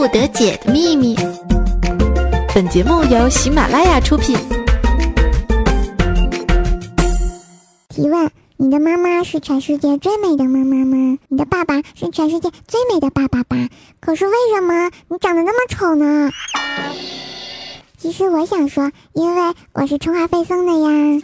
不得解的秘密。本节目由喜马拉雅出品。提问：你的妈妈是全世界最美的妈妈吗？你的爸爸是全世界最美的爸爸吧？可是为什么你长得那么丑呢？其实我想说，因为我是充话费送的呀。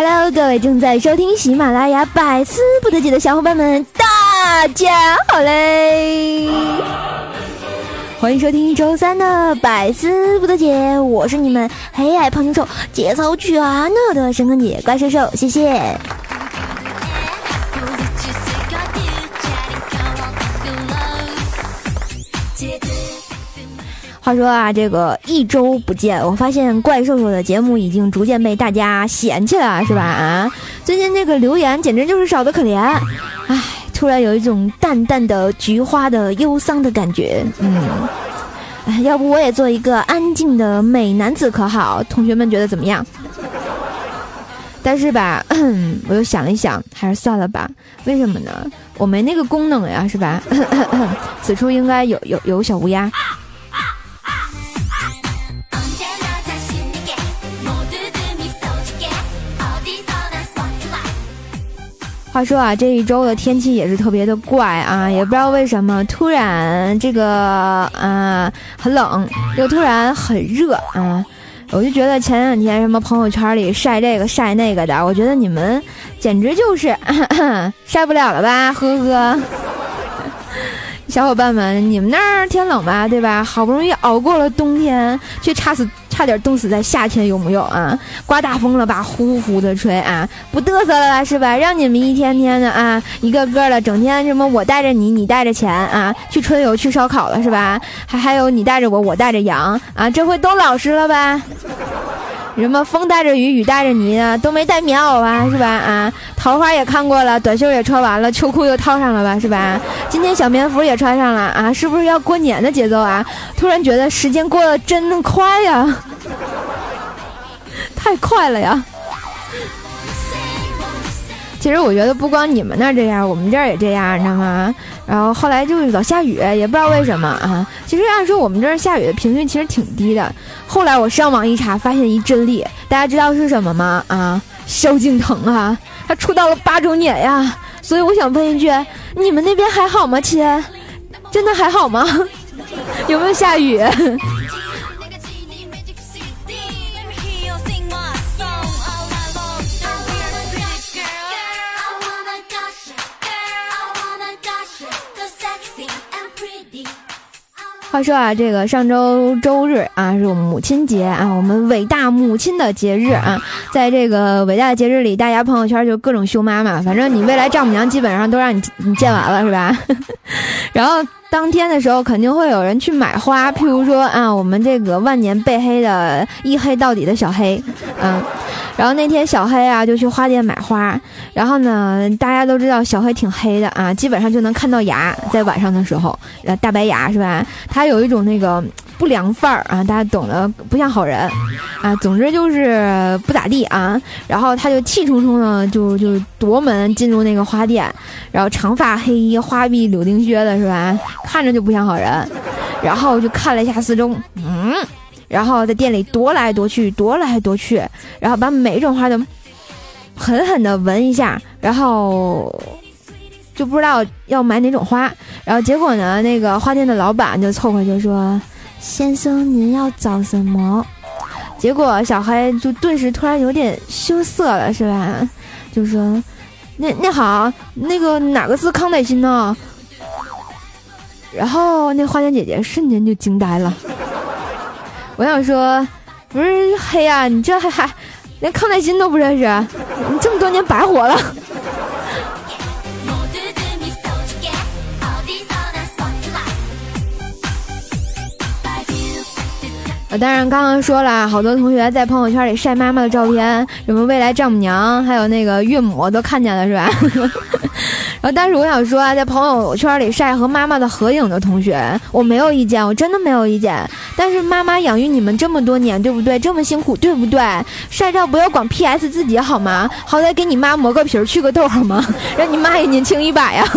Hello，各位正在收听喜马拉雅百思不得解的小伙伴们，大家好嘞！欢迎收听周三的百思不得解，我是你们黑矮胖瘦节操全了的神坑姐怪兽兽，谢谢。话说啊，这个一周不见，我发现怪兽兽的节目已经逐渐被大家嫌弃了，是吧？啊，最近这个留言简直就是少得可怜，唉，突然有一种淡淡的菊花的忧伤的感觉，嗯，哎，要不我也做一个安静的美男子可好？同学们觉得怎么样？但是吧，我又想了一想，还是算了吧。为什么呢？我没那个功能呀，是吧？此处应该有有有小乌鸦。话说啊，这一周的天气也是特别的怪啊，也不知道为什么突然这个啊很冷，又突然很热啊，我就觉得前两天什么朋友圈里晒这个晒那个的，我觉得你们简直就是 晒不了了吧，呵呵。小伙伴们，你们那儿天冷吧，对吧？好不容易熬过了冬天，却差死。差点冻死在夏天，有木有啊？刮大风了吧，呼呼的吹啊，不嘚瑟了是吧？让你们一天天的啊，一个个的整天什么我带着你，你带着钱啊，去春游去烧烤了是吧？还还有你带着我，我带着羊啊，这回都老实了吧？什么风带着雨，雨带着泥啊，都没带棉袄啊，是吧？啊，桃花也看过了，短袖也穿完了，秋裤又套上了吧，是吧？今天小棉服也穿上了啊，是不是要过年的节奏啊？突然觉得时间过得真快呀，太快了呀！其实我觉得不光你们那儿这样，我们这儿也这样，你知道吗？然后后来就老下雨，也不知道为什么啊。其实按说我们这儿下雨的频率其实挺低的。后来我上网一查，发现一真理，大家知道是什么吗？啊，萧敬腾啊，他出道了八周年呀。所以我想问一句，你们那边还好吗，亲？真的还好吗？有没有下雨？话说啊，这个上周周日啊，是我们母亲节啊，我们伟大母亲的节日啊，在这个伟大的节日里，大家朋友圈就各种秀妈妈，反正你未来丈母娘基本上都让你你见完了是吧？然后当天的时候，肯定会有人去买花，譬如说啊，我们这个万年被黑的一黑到底的小黑，嗯。然后那天小黑啊就去花店买花，然后呢，大家都知道小黑挺黑的啊，基本上就能看到牙，在晚上的时候，呃，大白牙是吧？他有一种那个不良范儿啊，大家懂的，不像好人，啊，总之就是不咋地啊。然后他就气冲冲的就就 夺门进入那个花店，然后长发黑衣，花臂柳丁靴的是吧？看着就不像好人。然后就看了一下四周，嗯。然后在店里踱来踱去，踱来踱去，然后把每一种花都狠狠的闻一下，然后就不知道要买哪种花。然后结果呢，那个花店的老板就凑合就说：“先生，您要找什么？”结果小黑就顿时突然有点羞涩了，是吧？就说：“那那好，那个哪个字康乃馨呢？”然后那花店姐姐瞬间就惊呆了。我想说，不是黑啊，你这还还连康乃馨都不认识，你这么多年白活了。啊，当然刚刚说了，好多同学在朋友圈里晒妈妈的照片，什么未来丈母娘，还有那个岳母都看见了是吧？然后，但是我想说啊，在朋友圈里晒和妈妈的合影的同学，我没有意见，我真的没有意见。但是妈妈养育你们这么多年，对不对？这么辛苦，对不对？晒照不要光 PS 自己好吗？好歹给你妈磨个皮儿、去个痘好吗？让你妈也年轻一把呀！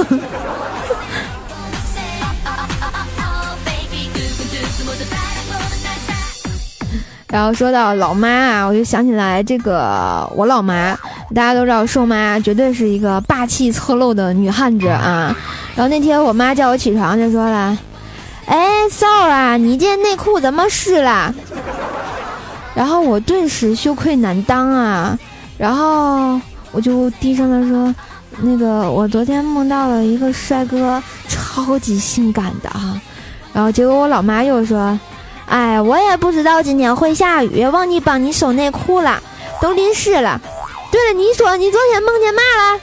然后说到老妈啊，我就想起来这个我老妈，大家都知道瘦妈绝对是一个霸气侧漏的女汉子啊。然后那天我妈叫我起床就说了：“哎，嫂啊，你这内裤怎么湿了？”然后我顿时羞愧难当啊，然后我就低声的说：“那个我昨天梦到了一个帅哥，超级性感的啊。”然后结果我老妈又说。哎，我也不知道今天会下雨，忘记帮你收内裤了，都淋湿了。对了，你说你昨天梦见嘛了？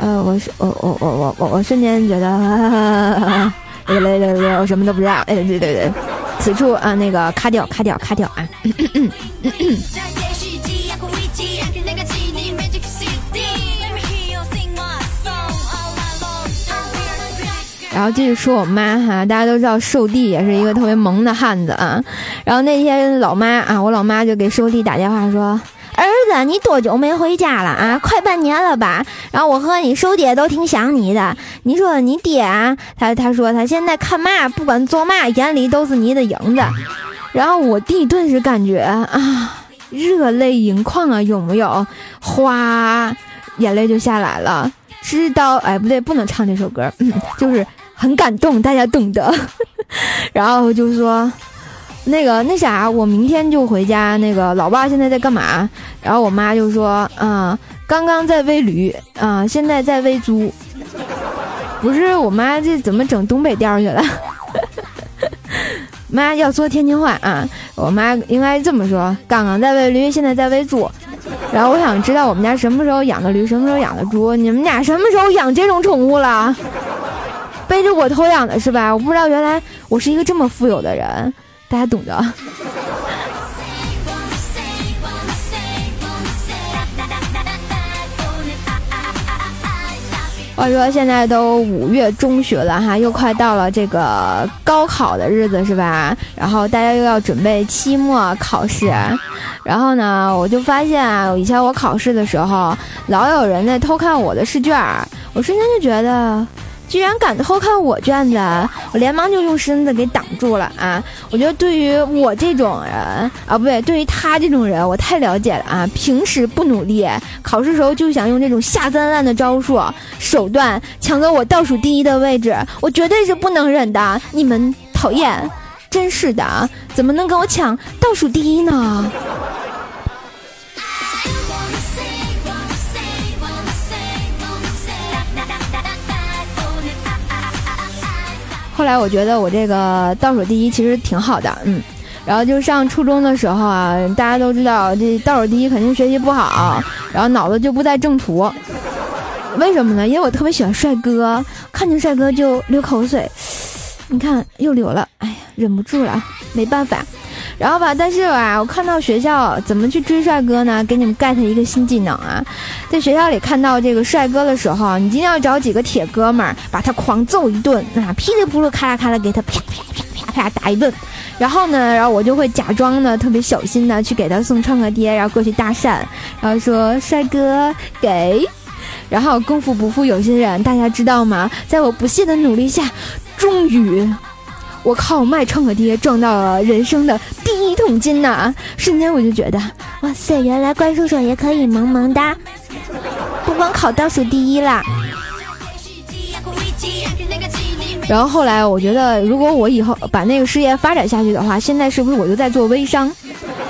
呃，我是我我我我我我瞬间觉得，来来来来，我什么都不知道。哎对对对，此处啊那个卡掉卡掉卡掉啊。然后继续说我妈哈，大家都知道寿弟也是一个特别萌的汉子啊。然后那天老妈啊，我老妈就给寿弟打电话说：“儿子，你多久没回家了啊？快半年了吧？然后我和你叔爹都挺想你的。你说你爹啊，他他说他现在看嘛，不管做嘛，眼里都是你的影子。然后我弟顿时感觉啊，热泪盈眶啊，有没有？哗，眼泪就下来了。知道哎，不对，不能唱这首歌，就是。很感动，大家懂得。然后就说，那个那啥，我明天就回家。那个老爸现在在干嘛？然后我妈就说，啊，刚刚在喂驴，啊，现在在喂猪。不是我妈这怎么整东北调去了？妈要说天津话啊，我妈应该这么说：刚刚在喂驴，现在在喂猪。然后我想知道我们家什么时候养的驴，什么时候养的猪？你们家什么时候养这种宠物了？背着我偷养的是吧？我不知道原来我是一个这么富有的人，大家懂的。话说现在都五月中旬了哈，又快到了这个高考的日子是吧？然后大家又要准备期末考试，然后呢，我就发现啊，以前我考试的时候，老有人在偷看我的试卷，我瞬间就觉得。居然敢偷看我卷子，我连忙就用身子给挡住了啊！我觉得对于我这种人啊，不对，对于他这种人，我太了解了啊！平时不努力，考试时候就想用这种下三滥的招数手段抢走我倒数第一的位置，我绝对是不能忍的！你们讨厌，真是的，怎么能跟我抢倒数第一呢？后来我觉得我这个倒数第一其实挺好的，嗯，然后就上初中的时候啊，大家都知道这倒数第一肯定学习不好，然后脑子就不在正途。为什么呢？因为我特别喜欢帅哥，看见帅哥就流口水，你看又流了，哎呀，忍不住了，没办法。然后吧，但是吧，我看到学校怎么去追帅哥呢？给你们 get 一个新技能啊，在学校里看到这个帅哥的时候，你一定要找几个铁哥们儿，把他狂揍一顿啊，噼里扑噜，咔啦咔啦，给他啪啪啪啪啪打一顿。然后呢，然后我就会假装呢特别小心的去给他送创可贴，然后过去搭讪，然后说帅哥给。然后功夫不负有心人，大家知道吗？在我不懈的努力下，终于。我靠！卖创可贴赚到了人生的第一桶金呐！瞬间我就觉得，哇塞，原来怪叔叔也可以萌萌哒，不光考倒数第一啦。然后后来我觉得，如果我以后把那个事业发展下去的话，现在是不是我就在做微商，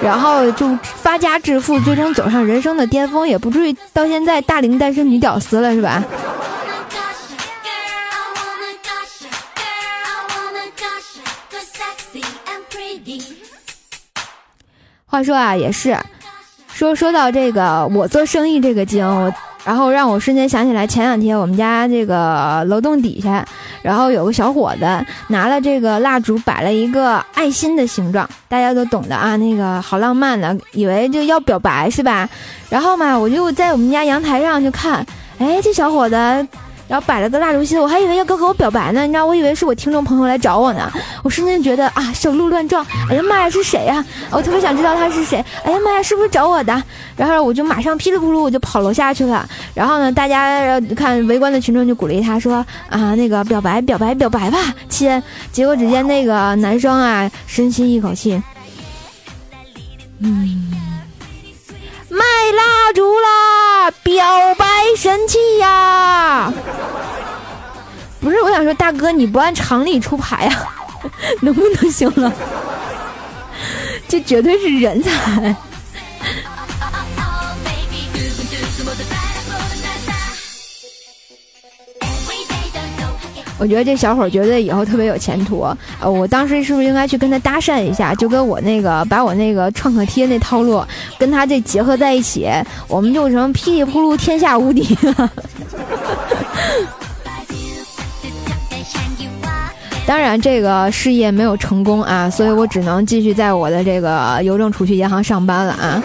然后就发家致富，最终走上人生的巅峰，也不至于到现在大龄单身女屌丝了，是吧？话说啊，也是，说说到这个我做生意这个经，我然后让我瞬间想起来前两天我们家这个楼栋底下，然后有个小伙子拿了这个蜡烛摆了一个爱心的形状，大家都懂的啊，那个好浪漫的，以为就要表白是吧？然后嘛，我就在我们家阳台上就看，哎，这小伙子。然后摆了个蜡烛心，我还以为要跟和我表白呢，你知道，我以为是我听众朋友来找我呢。我瞬间觉得啊，手路乱撞，哎呀妈呀，是谁呀？我特别想知道他是谁。哎呀妈呀，是不是找我的？然后我就马上噼里扑噜我就跑楼下去了。然后呢，大家看围观的群众就鼓励他说啊，那个表白表白表白吧，亲。结果只见那个男生啊，深吸一口气，嗯，蜡烛啦，表白神器呀。不是，我想说，大哥，你不按常理出牌呀，能不能行了？这绝对是人才。我觉得这小伙儿绝对以后特别有前途。呃，我当时是不是应该去跟他搭讪一下？就跟我那个把我那个创可贴那套路跟他这结合在一起，我们就成噼里扑噜天下无敌了。当然，这个事业没有成功啊，所以我只能继续在我的这个邮政储蓄银行上班了啊。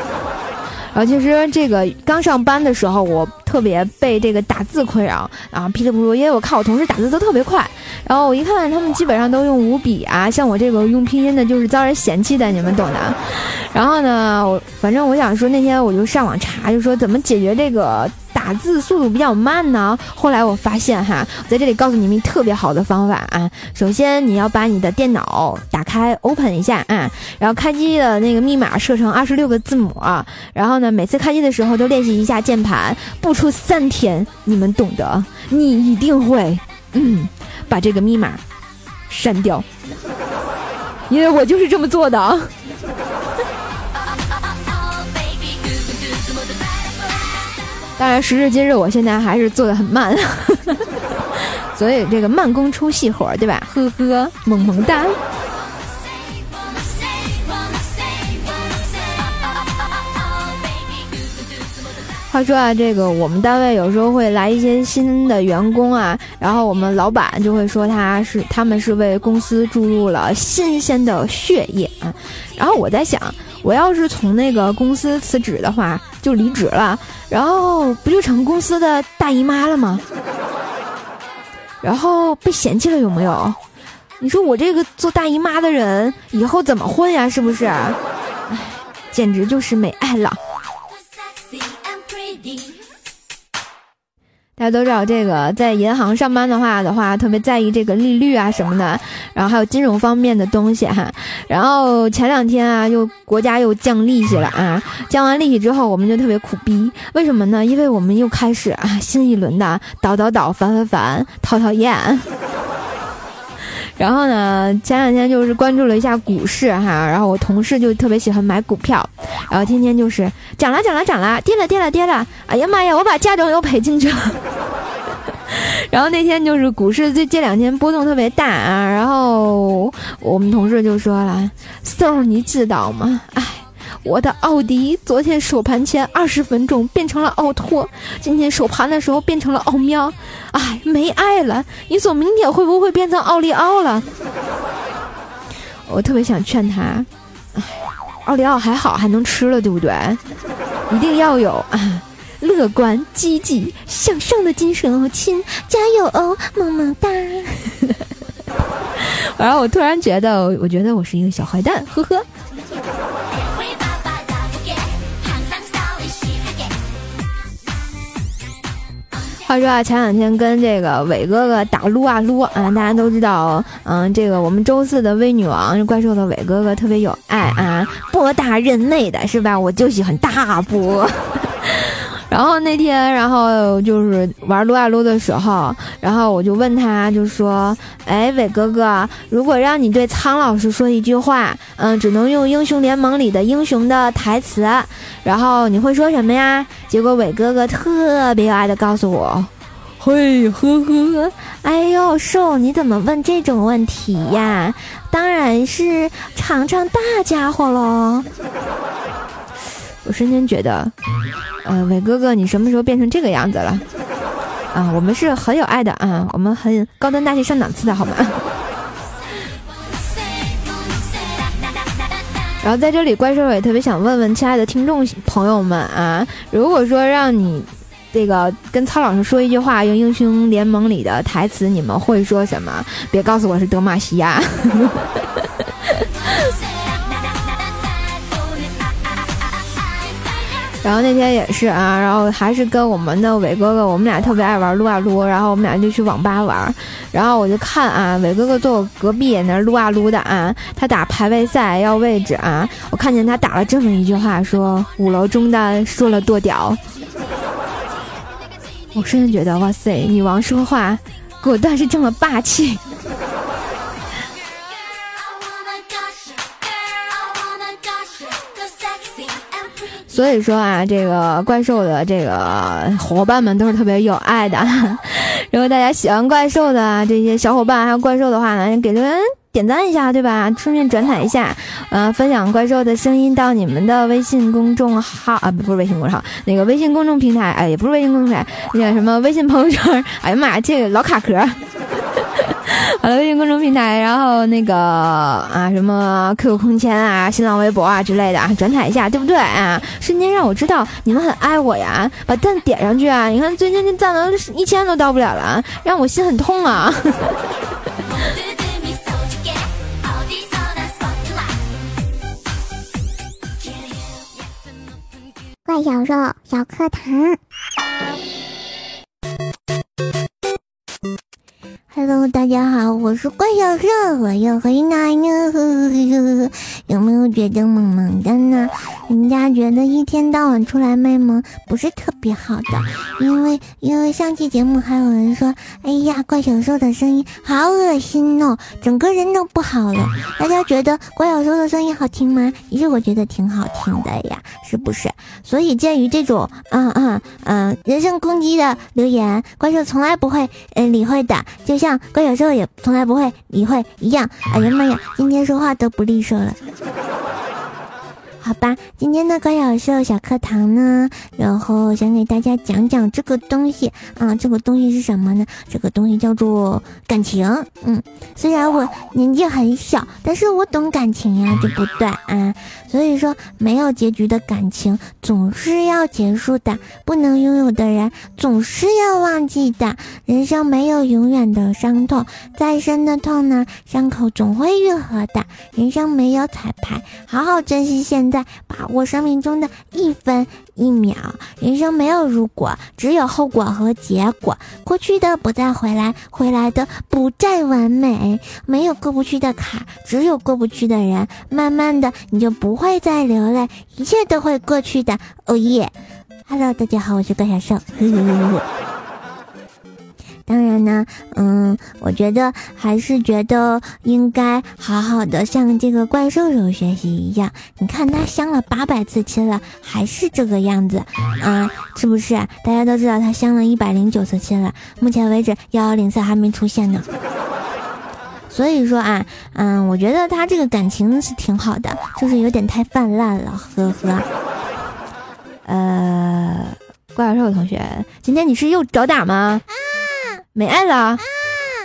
然后其实这个刚上班的时候，我特别被这个打字困扰啊，噼里啪啦，因为我看我同事打字都特别快，然后我一看他们基本上都用五笔啊，像我这个用拼音的，就是遭人嫌弃的，你们懂的。然后呢，我反正我想说，那天我就上网查，就说怎么解决这个。打字速度比较慢呢。后来我发现哈，我在这里告诉你们特别好的方法啊。首先你要把你的电脑打开，open 一下啊，然后开机的那个密码设成二十六个字母啊。然后呢，每次开机的时候都练习一下键盘，不出三天，你们懂得，你一定会嗯把这个密码删掉，因为我就是这么做的。当然，时至今日，我现在还是做的很慢，所以这个慢工出细活，对吧？呵呵，萌萌哒。话说啊，这个我们单位有时候会来一些新的员工啊，然后我们老板就会说他是他们是为公司注入了新鲜的血液啊。然后我在想，我要是从那个公司辞职的话，就离职了，然后不就成公司的大姨妈了吗？然后被嫌弃了有没有？你说我这个做大姨妈的人以后怎么混呀？是不是？哎，简直就是没爱了。大家都知道，这个在银行上班的话的话，特别在意这个利率啊什么的，然后还有金融方面的东西哈。然后前两天啊，又国家又降利息了啊，降完利息之后，我们就特别苦逼。为什么呢？因为我们又开始啊新一轮的倒倒倒、烦烦烦、讨讨厌。然后呢，前两天就是关注了一下股市哈，然后我同事就特别喜欢买股票，然后天天就是涨了涨了涨了，跌了跌了跌了，哎呀妈呀，我把嫁妆又赔进去了。然后那天就是股市这这两天波动特别大啊，然后我们同事就说了：“宋儿，你知道吗？哎。”我的奥迪昨天收盘前二十分钟变成了奥拓，今天收盘的时候变成了奥喵，哎，没爱了。你说明天会不会变成奥利奥了？我特别想劝他，哎，奥利奥还好还能吃了，对不对？一定要有啊，乐观、积极、向上的精神哦，亲，加油哦，么么哒。然后我突然觉得，我觉得我是一个小坏蛋，呵呵。话说啊，前两天跟这个伟哥哥打撸啊撸啊，大家都知道，嗯，这个我们周四的微女王怪兽的伟哥哥特别有爱啊，波大任内的是吧？我就喜欢大波。然后那天，然后就是玩撸啊撸的时候，然后我就问他，就说：“哎，伟哥哥，如果让你对苍老师说一句话，嗯，只能用英雄联盟里的英雄的台词，然后你会说什么呀？”结果伟哥哥特别有爱的告诉我：“嘿，呵呵，哎呦，瘦，你怎么问这种问题呀？当然是尝尝大家伙喽。”我瞬间觉得，呃，伟哥哥，你什么时候变成这个样子了？啊，我们是很有爱的啊，我们很高端大气上档次的好吗？然后在这里，怪兽也特别想问问亲爱的听众朋友们啊，如果说让你这个跟曹老师说一句话，用英雄联盟里的台词，你们会说什么？别告诉我是德玛西亚。然后那天也是啊，然后还是跟我们的伟哥哥，我们俩特别爱玩撸啊撸，然后我们俩就去网吧玩，然后我就看啊，伟哥哥坐我隔壁那撸啊撸的啊，他打排位赛要位置啊，我看见他打了这么一句话，说五楼中单说了多屌，我瞬间觉得哇塞，女王说话果断是这么霸气。所以说啊，这个怪兽的这个伙伴们都是特别有爱的。如果大家喜欢怪兽的这些小伙伴还有怪兽的话呢，给留言点赞一下，对吧？顺便转载一下，呃，分享怪兽的声音到你们的微信公众号啊，不不是微信公众号，那个微信公众平台，哎，也不是微信公众平台，那个什么微信朋友圈。哎呀妈呀，这个老卡壳。好了，微信公众平台，然后那个啊，什么 QQ 空间啊、新浪微博啊之类的啊，转载一下，对不对啊？瞬间让我知道你们很爱我呀，把赞点上去啊！你看最近这赞了一千都到不了了，让我心很痛啊！怪小兽小课堂。Hello，大家好，我是怪小兽，我又回来了。有没有觉得萌萌的呢？人家觉得一天到晚出来卖萌不是特别好的，因为因为上期节目还有人说，哎呀，怪小兽的声音好恶心哦，整个人都不好了。大家觉得怪小兽的声音好听吗？其实我觉得挺好听的呀，是不是？所以鉴于这种嗯嗯嗯人身攻击的留言，怪兽从来不会嗯理会的，就像。怪小兽也从来不会理会一样。哎呀妈呀，今天说话都不利索了。好吧，今天的怪小兽小课堂呢，然后想给大家讲讲这个东西啊，这个东西是什么呢？这个东西叫做感情。嗯，虽然我年纪很小，但是我懂感情呀，对不对啊？所以说，没有结局的感情总是要结束的，不能拥有的人总是要忘记的。人生没有永远的伤痛，再深的痛呢，伤口总会愈合的。人生没有彩排，好好珍惜现在。把握生命中的一分一秒，人生没有如果，只有后果和结果。过去的不再回来，回来的不再完美。没有过不去的坎，只有过不去的人。慢慢的，你就不会再流泪，一切都会过去的。哦耶！Hello，大家好，我是高小兽。当然呢，嗯，我觉得还是觉得应该好好的向这个怪兽兽学习一样。你看他相了八百次亲了，还是这个样子，啊，是不是？大家都知道他相了一百零九次亲了，目前为止幺幺零四还没出现呢。所以说啊，嗯，我觉得他这个感情是挺好的，就是有点太泛滥了，呵呵。呃，怪兽同学，今天你是又找打吗？没爱了，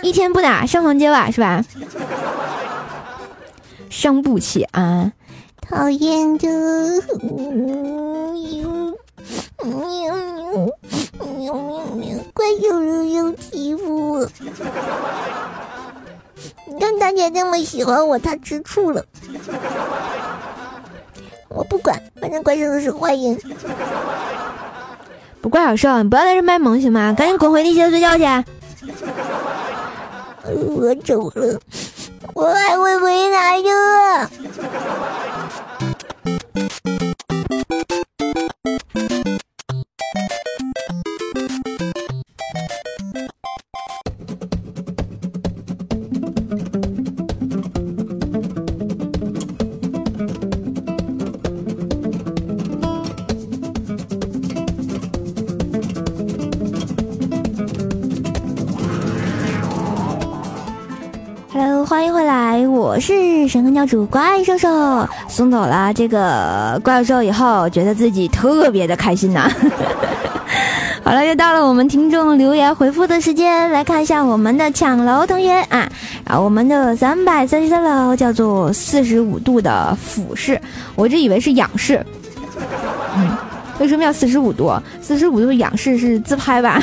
一天不打上房揭瓦是吧？伤不起啊！讨厌的，怪兽又欺负我。你看大家这么喜欢我，他吃醋了。我不管，反正怪兽都是坏人。不怪小兽，你不要在这卖萌行吗？赶紧滚回地下睡觉去。我走了，我还会回来的。我是神坑教主怪兽兽，送走了这个怪兽以后，觉得自己特别的开心呐。好了，又到了我们听众留言回复的时间，来看一下我们的抢楼同学啊，啊，我们的三百三十三楼叫做四十五度的俯视，我这以为是仰视，嗯。为什么要四十五度？四十五度仰视是自拍吧？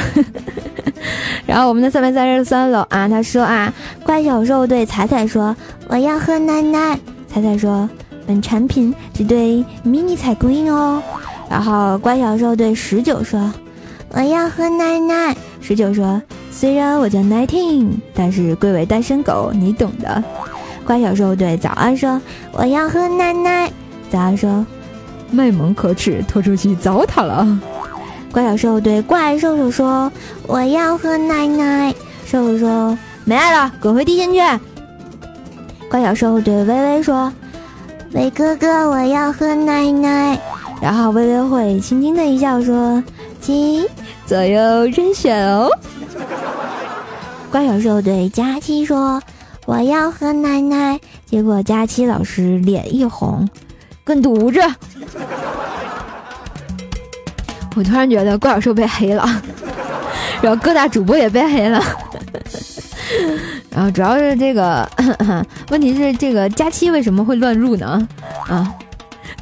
然后我们的三百三十三楼啊，他说啊，怪小兽对彩彩说：“我要喝奶奶。”彩彩说：“本产品只对迷你彩供应哦。”然后乖小兽对十九说：“我要喝奶奶。”十九说：“虽然我叫 nineteen，但是贵为单身狗，你懂的。”乖小兽对早安说：“我要喝奶奶。”早安说：“卖萌可耻，拖出去糟蹋了。”怪小兽对怪兽兽说：“我要喝奶奶。”兽兽说：“没爱了，滚回地心去。”怪小兽对微微说：“伟哥哥，我要喝奶奶。”然后微微会轻轻的一笑说：“亲左右任选哦。”怪小兽对佳期说：“我要喝奶奶。”结果佳期老师脸一红：“滚犊子！”我突然觉得怪小兽被黑了，然后各大主播也被黑了，然后主要是这个问题是这个佳期为什么会乱入呢？啊，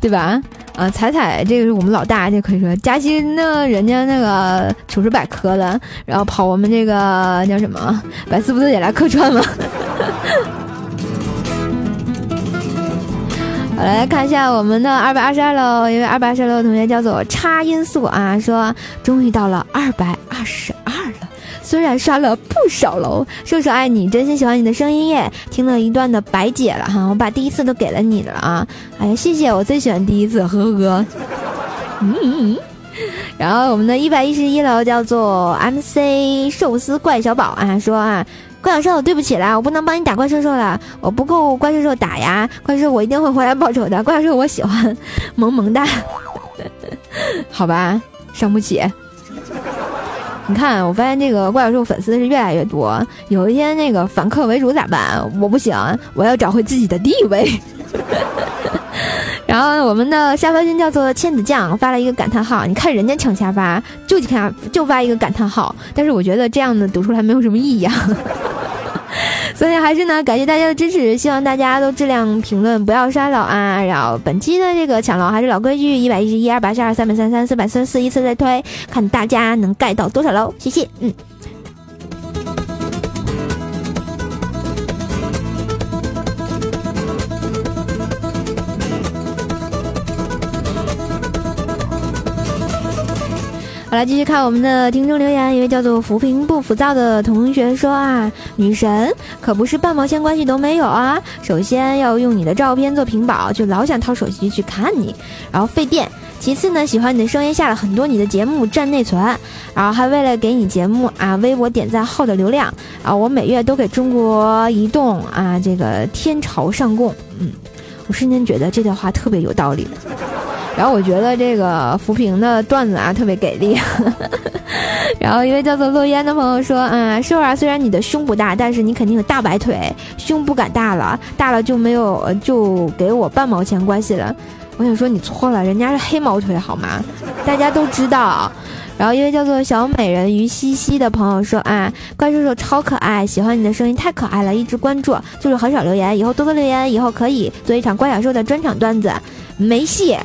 对吧？啊，彩彩这个是我们老大，这可以说佳期那人家那个糗事百科的，然后跑我们这个叫什么百思不得也来客串吗？我，来看一下我们的二百二十二楼，一位二百二十二楼的同学叫做差音速啊，说终于到了二百二十二了，虽然刷了不少楼，瘦瘦爱你，真心喜欢你的声音耶，听了一段的白姐了哈，我把第一次都给了你了啊，哎呀谢谢，我最喜欢第一次，呵呵呵，嗯，然后我们的一百一十一楼叫做 MC 寿司怪小宝啊，说啊。怪兽兽，对不起啦，我不能帮你打怪兽兽了，我不够怪兽兽打呀，怪兽我一定会回来报仇的，怪兽我喜欢，萌萌哒，好吧，伤不起。你看，我发现这个怪兽粉丝是越来越多，有一天那个反客为主咋办？我不行，我要找回自己的地位。然后我们的沙发君叫做千子酱发了一个感叹号，你看人家抢沙发就看就发一个感叹号，但是我觉得这样的读出来没有什么意义啊。所以还是呢，感谢大家的支持，希望大家都质量评论不要刷楼啊。然后本期的这个抢楼还是老规矩，一百一十一、二百二十二、三百三十三、四百四十四，依次再推，看大家能盖到多少楼，谢谢，嗯。好了，继续看我们的听众留言。一位叫做浮萍不浮躁的同学说啊，女神可不是半毛钱关系都没有啊。首先要用你的照片做屏保，就老想掏手机去看你，然后费电。其次呢，喜欢你的声音，下了很多你的节目占内存，然后还为了给你节目啊微博点赞号的流量啊，我每月都给中国移动啊这个天朝上供。嗯，我瞬间觉得这段话特别有道理。然后我觉得这个扶贫的段子啊特别给力，然后一位叫做落烟的朋友说，嗯，瘦儿虽然你的胸不大，但是你肯定有大白腿，胸不敢大了，大了就没有就给我半毛钱关系了。我想说你错了，人家是黑毛腿好吗？大家都知道。然后一位叫做小美人鱼西西的朋友说，啊，怪叔叔超可爱，喜欢你的声音太可爱了，一直关注，就是很少留言，以后多多留言，以后可以做一场怪小兽的专场段子，没戏。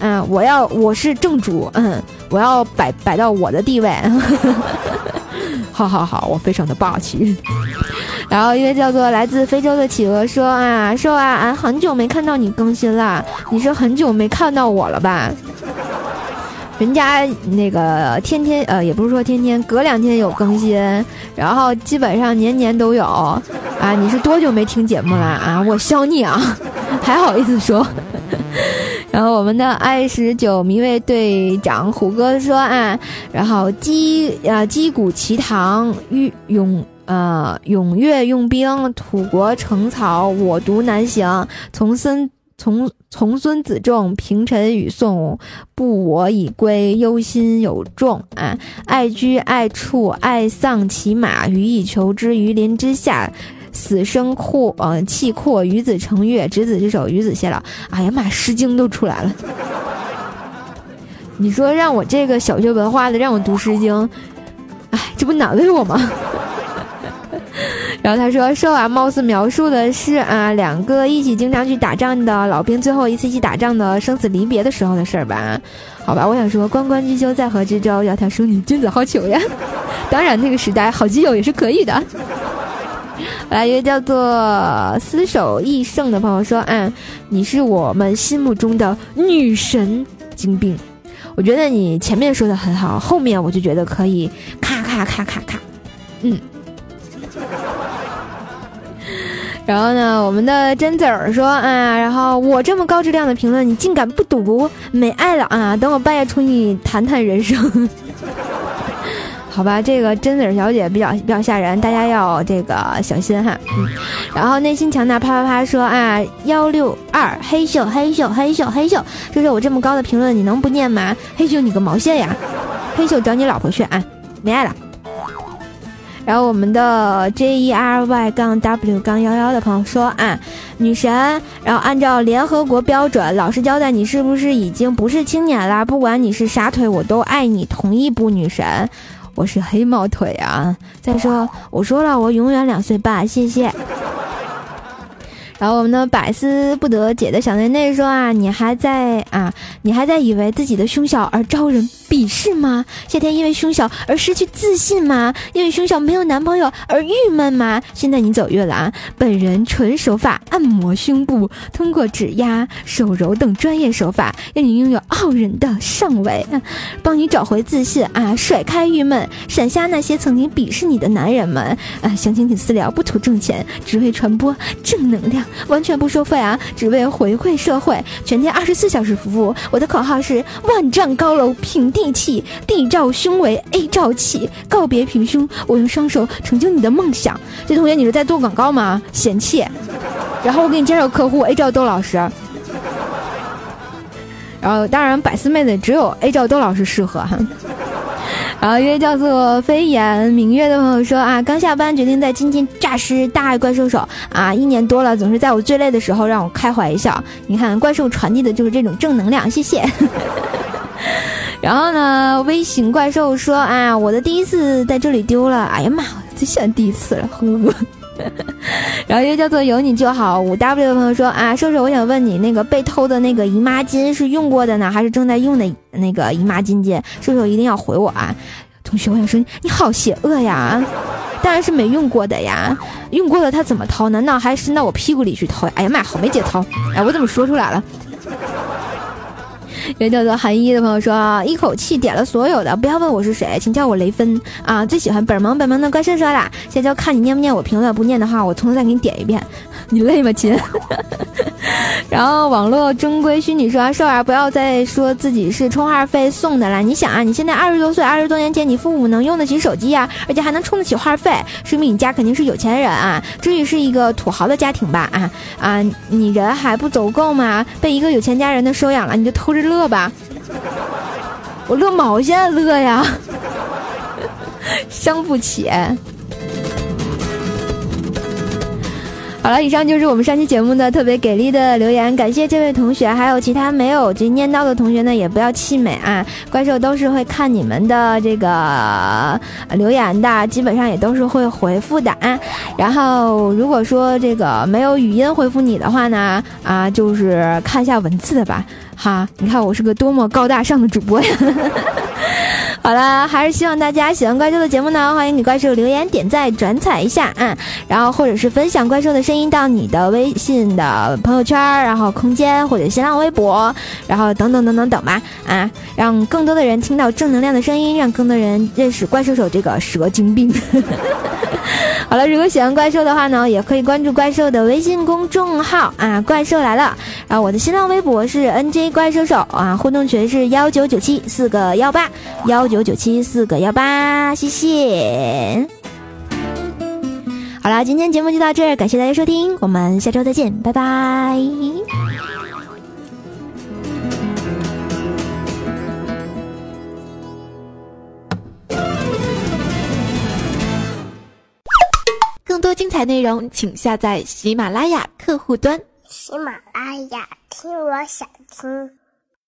嗯，我要我是正主，嗯，我要摆摆到我的地位，好好好，我非常的霸气。然后一位叫做来自非洲的企鹅说啊，说啊，俺很久没看到你更新了，你是很久没看到我了吧？人家那个天天呃，也不是说天天，隔两天有更新，然后基本上年年都有啊。你是多久没听节目了啊？我笑你啊，还好意思说。然后我们的爱十九迷位队长虎哥说啊，然后击啊击鼓齐唐，勇呃踊跃用兵，土国城草我独难行。从孙从从孙子仲平陈与宋，不我已归，忧心有众啊。爱居爱处，爱丧其马，予以求之，于林之下。死生阔，呃，气阔，与子成悦，执子之手，与子偕老。哎呀妈，《诗经》都出来了。你说让我这个小学文化的让我读《诗经》，哎，这不难为我吗？然后他说：“说啊，貌似描述的是啊，两个一起经常去打仗的老兵，最后一次一起打仗的生死离别的时候的事儿吧？好吧，我想说，关关雎鸠，在河之洲。窈窕淑女，君子好逑呀。当然，那个时代好基友也是可以的。来，一个叫做厮守易胜的朋友说：，嗯，你是我们心目中的女神精兵。我觉得你前面说的很好，后面我就觉得可以咔咔咔咔咔，嗯。”然后呢，我们的真子儿说啊，然后我这么高质量的评论，你竟敢不读，没爱了啊！等我半夜出你谈谈人生，好吧？这个贞子儿小姐比较比较吓人，大家要这个小心哈。嗯，然后内心强大啪啪啪说啊，幺六二黑秀黑秀黑秀黑秀，就是我这么高的评论，你能不念吗？黑秀你个毛线呀！黑秀找你老婆去啊，没爱了。然后我们的 J E R Y 杠 W 杠幺幺的朋友说啊，女神，然后按照联合国标准，老实交代，你是不是已经不是青年啦？不管你是啥腿，我都爱你，同意不？女神，我是黑猫腿啊。再说，我说了，我永远两岁半，谢谢。然后我们的百思不得解的小内内说啊，你还在啊，你还在以为自己的胸小而招人。鄙视吗？夏天因为胸小而失去自信吗？因为胸小没有男朋友而郁闷吗？现在你走月了啊！本人纯手法按摩胸部，通过指压、手揉等专业手法，让你拥有傲人的上围，帮你找回自信啊！甩开郁闷，闪瞎那些曾经鄙视你的男人们啊！详情请私聊，不图挣钱，只为传播正能量，完全不收费啊！只为回馈社会，全天二十四小时服务。我的口号是：万丈高楼平地。地气，地罩胸围，A 罩气，告别平胸，我用双手成就你的梦想。这同学，你是在做广告吗？嫌弃。然后我给你介绍客户 A 罩窦老师。然后当然，百思妹子只有 A 罩窦老师适合哈。然后一位叫做飞檐明月的朋友说啊，刚下班决定在今天诈尸大爱怪兽手啊，一年多了，总是在我最累的时候让我开怀一笑。你看，怪兽传递的就是这种正能量，谢谢。然后呢？微型怪兽说：“啊，我的第一次在这里丢了。哎呀妈，最喜欢第一次了，呵呵。然后一个叫做有你就好五 W 的朋友说：“啊，瘦瘦，我想问你，那个被偷的那个姨妈巾是用过的呢，还是正在用的那个姨妈巾巾？瘦瘦一定要回我啊！同学，我想说你好邪恶呀！当然是没用过的呀，用过的他怎么偷？难道还伸到我屁股里去偷？哎呀妈，好没节操！哎，我怎么说出来了？”一个叫做韩一的朋友说啊，一口气点了所有的，不要问我是谁，请叫我雷芬啊！最喜欢本萌本萌的怪兽说啦，现在就看你念不念我评论，不念的话，我重新再给你点一遍。你累吗，亲？然后网络中规虚拟说啊，少儿不要再说自己是充话费送的了。你想啊，你现在二十多岁，二十多年前你父母能用得起手机呀，而且还能充得起话费，说明你家肯定是有钱人啊，至于是一个土豪的家庭吧？啊啊，你人还不足够吗？被一个有钱家人的收养了，你就偷着乐吧。我乐毛线乐呀，伤不起。好了，以上就是我们上期节目的特别给力的留言，感谢这位同学，还有其他没有这念到的同学呢，也不要气馁啊！怪兽都是会看你们的这个留言的，基本上也都是会回复的啊。然后如果说这个没有语音回复你的话呢，啊，就是看一下文字的吧。哈，你看我是个多么高大上的主播呀！好了，还是希望大家喜欢怪兽的节目呢，欢迎给怪兽留言、点赞、转采一下啊，然后或者是分享怪兽的声音到你的微信的朋友圈，然后空间或者新浪微博，然后等等等等等吧啊，让更多的人听到正能量的声音，让更多人认识怪兽手这个蛇精病。好了，如果喜欢怪兽的话呢，也可以关注怪兽的微信公众号啊，怪兽来了。然后我的新浪微博是 NJ 怪兽手啊，互动群是幺九九七四个幺八幺。九九七四个幺八，谢谢。好啦，今天节目就到这儿，感谢大家收听，我们下周再见，拜拜。更多精彩内容，请下载喜马拉雅客户端。喜马拉雅，听我想吃。